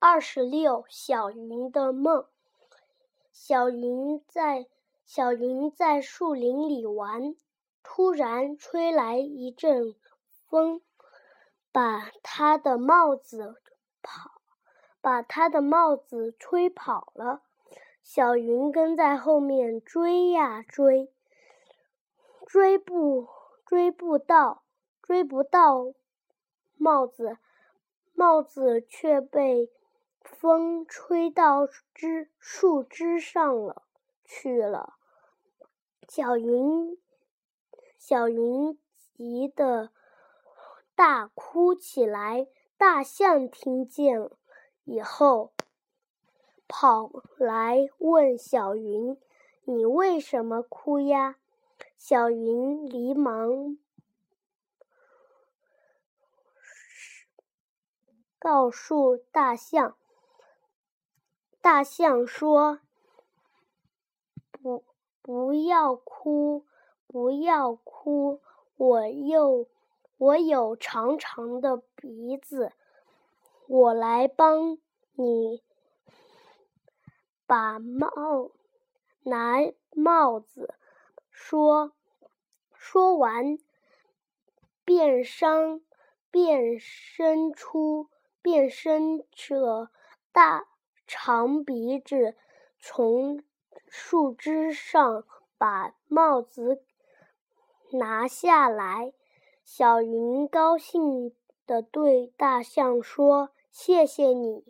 二十六，小云的梦。小云在小云在树林里玩，突然吹来一阵风，把她的帽子跑，把她的帽子吹跑了。小云跟在后面追呀追，追不追不到，追不到帽子，帽子却被。风吹到枝树枝上了去了，小云小云急得大哭起来。大象听见以后，跑来问小云：“你为什么哭呀？”小云连忙告诉大象。大象说：“不，不要哭，不要哭！我有，我有长长的鼻子，我来帮你把帽拿帽子。”说，说完，便生变伸出，变身着大。长鼻子从树枝上把帽子拿下来，小云高兴地对大象说：“谢谢你。”